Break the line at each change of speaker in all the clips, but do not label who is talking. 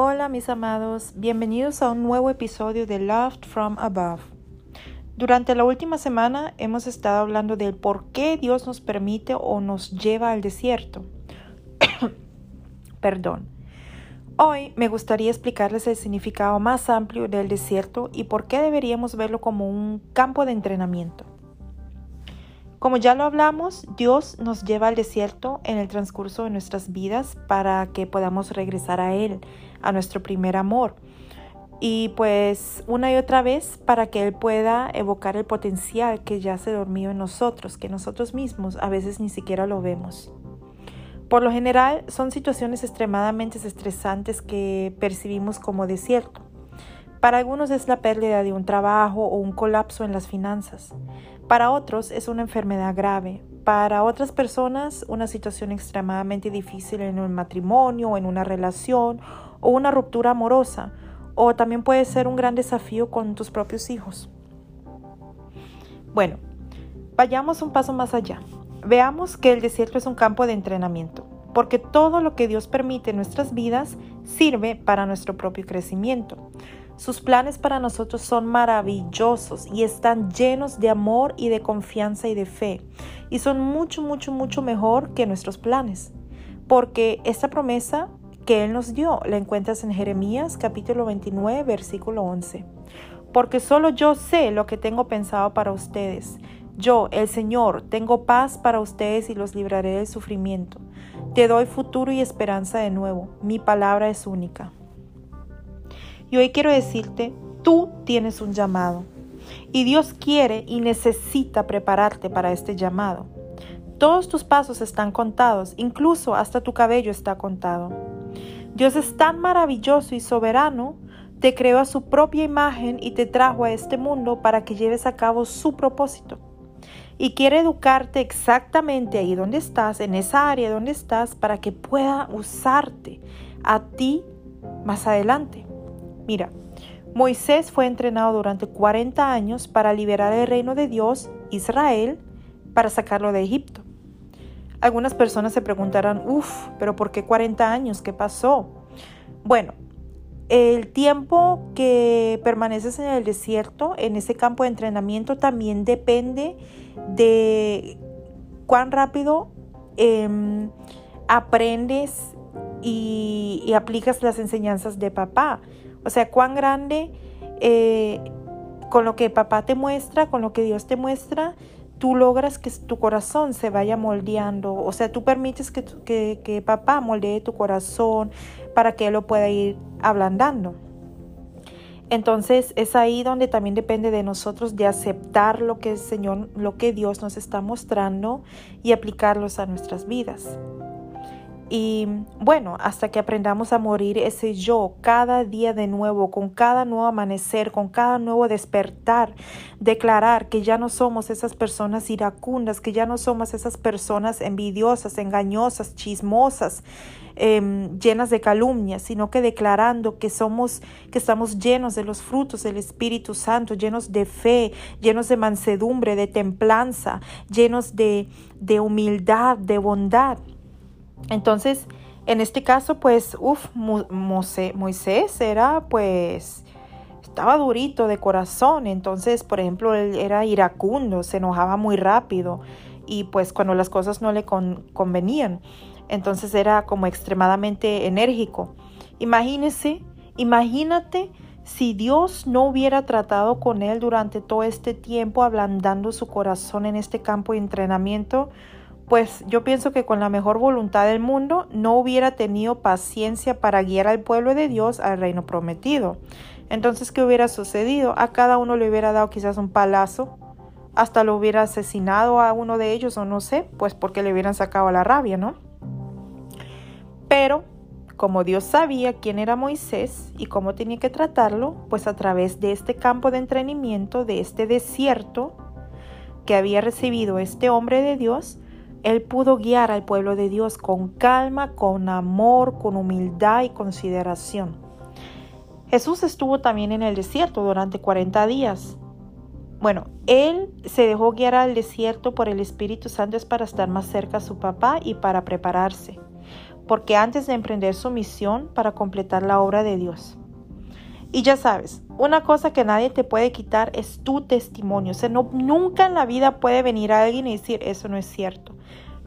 Hola mis amados, bienvenidos a un nuevo episodio de Loved from Above. Durante la última semana hemos estado hablando del por qué Dios nos permite o nos lleva al desierto. Perdón. Hoy me gustaría explicarles el significado más amplio del desierto y por qué deberíamos verlo como un campo de entrenamiento. Como ya lo hablamos, Dios nos lleva al desierto en el transcurso de nuestras vidas para que podamos regresar a Él, a nuestro primer amor. Y pues una y otra vez para que Él pueda evocar el potencial que ya se dormió en nosotros, que nosotros mismos a veces ni siquiera lo vemos. Por lo general son situaciones extremadamente estresantes que percibimos como desierto. Para algunos es la pérdida de un trabajo o un colapso en las finanzas. Para otros es una enfermedad grave. Para otras personas una situación extremadamente difícil en un matrimonio, en una relación o una ruptura amorosa. O también puede ser un gran desafío con tus propios hijos. Bueno, vayamos un paso más allá. Veamos que el desierto es un campo de entrenamiento porque todo lo que Dios permite en nuestras vidas sirve para nuestro propio crecimiento. Sus planes para nosotros son maravillosos y están llenos de amor y de confianza y de fe. Y son mucho, mucho, mucho mejor que nuestros planes. Porque esta promesa que Él nos dio la encuentras en Jeremías capítulo 29, versículo 11. Porque solo yo sé lo que tengo pensado para ustedes. Yo, el Señor, tengo paz para ustedes y los libraré del sufrimiento. Te doy futuro y esperanza de nuevo. Mi palabra es única. Y hoy quiero decirte, tú tienes un llamado. Y Dios quiere y necesita prepararte para este llamado. Todos tus pasos están contados, incluso hasta tu cabello está contado. Dios es tan maravilloso y soberano, te creó a su propia imagen y te trajo a este mundo para que lleves a cabo su propósito. Y quiere educarte exactamente ahí donde estás, en esa área donde estás, para que pueda usarte a ti más adelante. Mira, Moisés fue entrenado durante 40 años para liberar el reino de Dios, Israel, para sacarlo de Egipto. Algunas personas se preguntarán, uff, pero ¿por qué 40 años? ¿Qué pasó? Bueno, el tiempo que permaneces en el desierto, en ese campo de entrenamiento, también depende de cuán rápido em, aprendes y, aplicas las enseñanzas de papá. O sea, cuán grande eh, con lo que papá te muestra, con lo que Dios te muestra, tú logras que tu corazón se vaya moldeando. O sea, tú permites que, que, que papá moldee tu corazón para que él lo pueda ir ablandando. Entonces es ahí donde también depende de nosotros de aceptar lo que el Señor, lo que Dios nos está mostrando y aplicarlos a nuestras vidas. Y bueno, hasta que aprendamos a morir ese yo cada día de nuevo, con cada nuevo amanecer, con cada nuevo despertar, declarar que ya no somos esas personas iracundas, que ya no somos esas personas envidiosas, engañosas, chismosas, em, llenas de calumnias, sino que declarando que somos, que estamos llenos de los frutos del Espíritu Santo, llenos de fe, llenos de mansedumbre, de templanza, llenos de, de humildad, de bondad. Entonces, en este caso, pues, uff, Moisés era pues estaba durito de corazón, entonces, por ejemplo, él era iracundo, se enojaba muy rápido y pues cuando las cosas no le convenían, entonces era como extremadamente enérgico. Imagínese, imagínate si Dios no hubiera tratado con él durante todo este tiempo, ablandando su corazón en este campo de entrenamiento, pues yo pienso que con la mejor voluntad del mundo no hubiera tenido paciencia para guiar al pueblo de Dios al reino prometido. Entonces, ¿qué hubiera sucedido? A cada uno le hubiera dado quizás un palazo, hasta lo hubiera asesinado a uno de ellos o no sé, pues porque le hubieran sacado la rabia, ¿no? Pero como Dios sabía quién era Moisés y cómo tenía que tratarlo, pues a través de este campo de entrenamiento, de este desierto que había recibido este hombre de Dios, él pudo guiar al pueblo de Dios con calma, con amor, con humildad y consideración. Jesús estuvo también en el desierto durante 40 días. Bueno, él se dejó guiar al desierto por el Espíritu Santo es para estar más cerca a su papá y para prepararse. porque antes de emprender su misión para completar la obra de Dios. Y ya sabes, una cosa que nadie te puede quitar es tu testimonio. O sea, no, nunca en la vida puede venir alguien y decir eso no es cierto.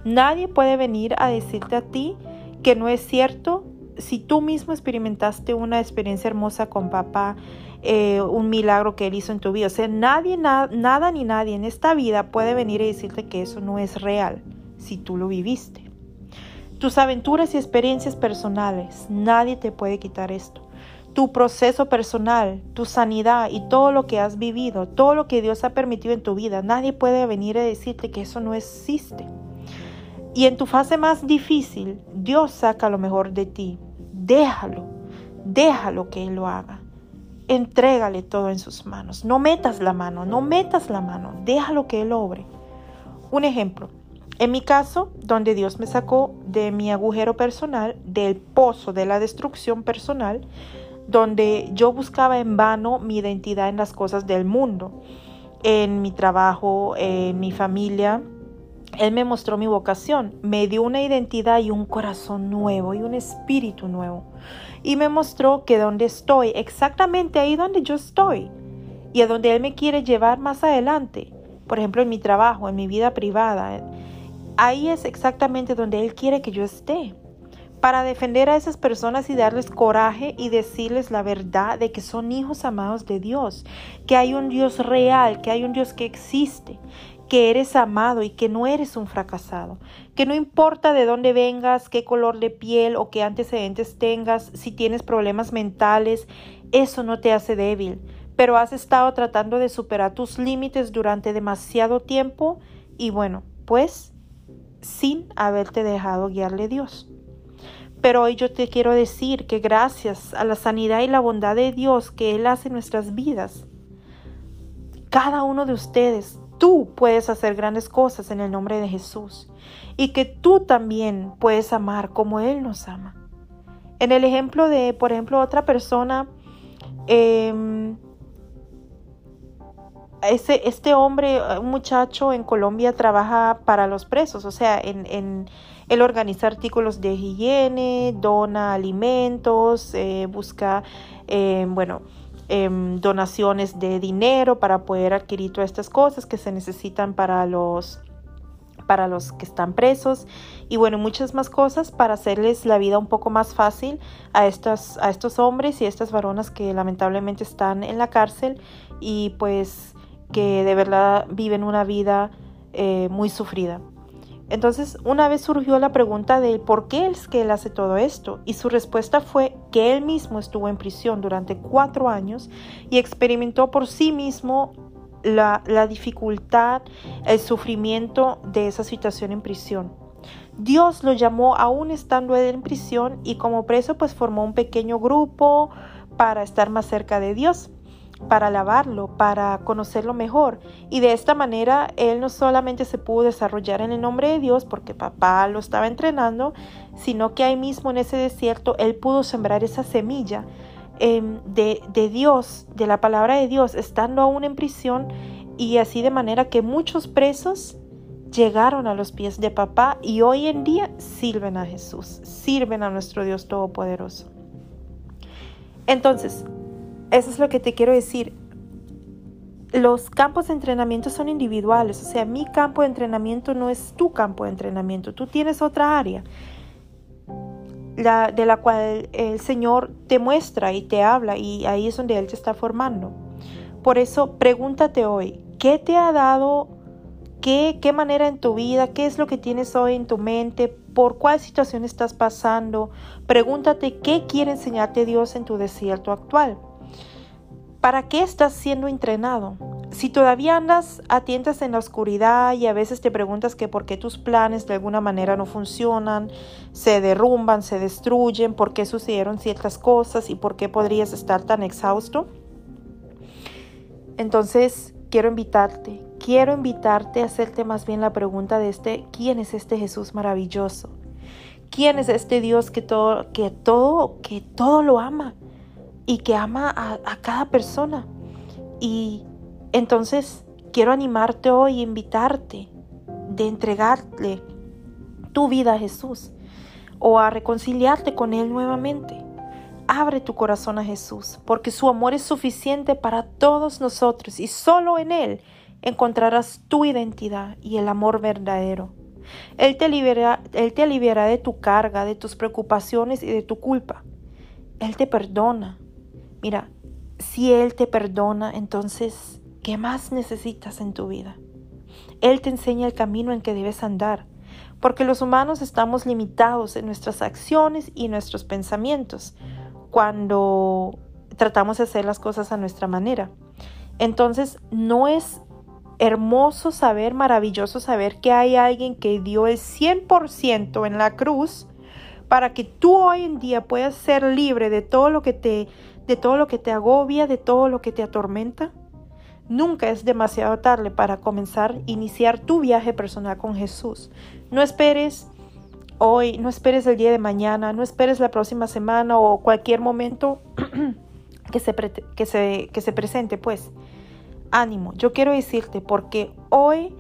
Nadie puede venir a decirte a ti que no es cierto si tú mismo experimentaste una experiencia hermosa con papá, eh, un milagro que él hizo en tu vida. O sea, nadie, nada ni nadie en esta vida puede venir y decirte que eso no es real si tú lo viviste. Tus aventuras y experiencias personales, nadie te puede quitar esto tu proceso personal, tu sanidad y todo lo que has vivido, todo lo que Dios ha permitido en tu vida, nadie puede venir a decirte que eso no existe. Y en tu fase más difícil, Dios saca lo mejor de ti. Déjalo, déjalo que Él lo haga. Entrégale todo en sus manos. No metas la mano, no metas la mano. Déjalo que Él obre. Un ejemplo. En mi caso, donde Dios me sacó de mi agujero personal, del pozo de la destrucción personal, donde yo buscaba en vano mi identidad en las cosas del mundo, en mi trabajo, en mi familia. Él me mostró mi vocación, me dio una identidad y un corazón nuevo y un espíritu nuevo. Y me mostró que donde estoy, exactamente ahí donde yo estoy, y a donde Él me quiere llevar más adelante, por ejemplo en mi trabajo, en mi vida privada, ahí es exactamente donde Él quiere que yo esté para defender a esas personas y darles coraje y decirles la verdad de que son hijos amados de Dios, que hay un Dios real, que hay un Dios que existe, que eres amado y que no eres un fracasado, que no importa de dónde vengas, qué color de piel o qué antecedentes tengas, si tienes problemas mentales, eso no te hace débil, pero has estado tratando de superar tus límites durante demasiado tiempo y bueno, pues sin haberte dejado guiarle Dios. Pero hoy yo te quiero decir que gracias a la sanidad y la bondad de Dios que Él hace en nuestras vidas, cada uno de ustedes, tú puedes hacer grandes cosas en el nombre de Jesús y que tú también puedes amar como Él nos ama. En el ejemplo de, por ejemplo, otra persona, eh, ese, este hombre, un muchacho en Colombia trabaja para los presos, o sea, en, en él organiza artículos de higiene, dona alimentos, eh, busca, eh, bueno, em, donaciones de dinero para poder adquirir todas estas cosas que se necesitan para los para los que están presos. Y bueno, muchas más cosas para hacerles la vida un poco más fácil a, estas, a estos hombres y a estas varonas que lamentablemente están en la cárcel. Y pues que de verdad viven una vida eh, muy sufrida. Entonces, una vez surgió la pregunta de por qué es que él hace todo esto, y su respuesta fue que él mismo estuvo en prisión durante cuatro años y experimentó por sí mismo la, la dificultad, el sufrimiento de esa situación en prisión. Dios lo llamó aún estando él en prisión y como preso pues formó un pequeño grupo para estar más cerca de Dios para alabarlo, para conocerlo mejor. Y de esta manera él no solamente se pudo desarrollar en el nombre de Dios porque papá lo estaba entrenando, sino que ahí mismo en ese desierto él pudo sembrar esa semilla em, de, de Dios, de la palabra de Dios, estando aún en prisión y así de manera que muchos presos llegaron a los pies de papá y hoy en día sirven a Jesús, sirven a nuestro Dios Todopoderoso. Entonces, eso es lo que te quiero decir. Los campos de entrenamiento son individuales, o sea, mi campo de entrenamiento no es tu campo de entrenamiento, tú tienes otra área la, de la cual el Señor te muestra y te habla y ahí es donde Él te está formando. Por eso pregúntate hoy, ¿qué te ha dado? ¿Qué, ¿Qué manera en tu vida? ¿Qué es lo que tienes hoy en tu mente? ¿Por cuál situación estás pasando? Pregúntate qué quiere enseñarte Dios en tu desierto actual. ¿Para qué estás siendo entrenado? Si todavía andas atientas en la oscuridad y a veces te preguntas que por qué tus planes de alguna manera no funcionan, se derrumban, se destruyen, por qué sucedieron ciertas cosas y por qué podrías estar tan exhausto, entonces quiero invitarte, quiero invitarte a hacerte más bien la pregunta de este, ¿quién es este Jesús maravilloso? ¿Quién es este Dios que todo, que todo, que todo lo ama? Y que ama a, cada persona. Y entonces quiero animarte hoy, invitarte de entregarle tu vida a Jesús. o a reconciliarte con Él nuevamente. Abre tu corazón a Jesús, porque su amor es suficiente para todos nosotros y solo en Él encontrarás tu identidad y el amor verdadero. Él te, libera, él te aliviará de tu carga, de tus preocupaciones y de tu culpa. Él te perdona. Mira, si Él te perdona, entonces, ¿qué más necesitas en tu vida? Él te enseña el camino en que debes andar, porque los humanos estamos limitados en nuestras acciones y nuestros pensamientos cuando tratamos de hacer las cosas a nuestra manera. Entonces, no es hermoso saber, maravilloso saber que hay alguien que dio el 100% en la cruz para que tú hoy en día puedas ser libre de todo lo que te de todo lo que te agobia, de todo lo que te atormenta. Nunca es demasiado tarde para comenzar iniciar tu viaje personal con Jesús. No esperes hoy, no esperes el día de mañana, no esperes la próxima semana o cualquier momento que se, que se, presente, pues ánimo, yo quiero decirte porque hoy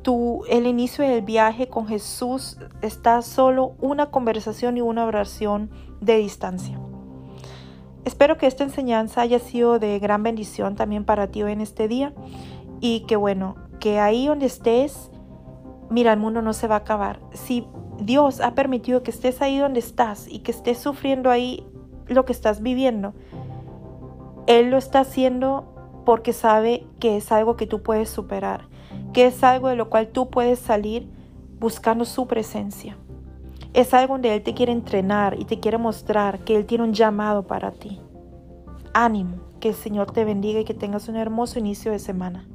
tu, el inicio del viaje con Jesús está solo una conversación y una oración de distancia. Espero que esta enseñanza haya sido de gran bendición también para ti hoy en este día y que bueno, que ahí donde estés, mira, el mundo no se va a acabar. Si Dios ha permitido que estés ahí donde estás y que estés sufriendo ahí lo que estás viviendo, Él lo está haciendo porque sabe que es algo que tú puedes superar, que es algo de lo cual tú puedes salir buscando su presencia. Es algo donde Él te quiere entrenar y te quiere mostrar que Él tiene un llamado para ti. Ánimo, que el Señor te bendiga y que tengas un hermoso inicio de semana.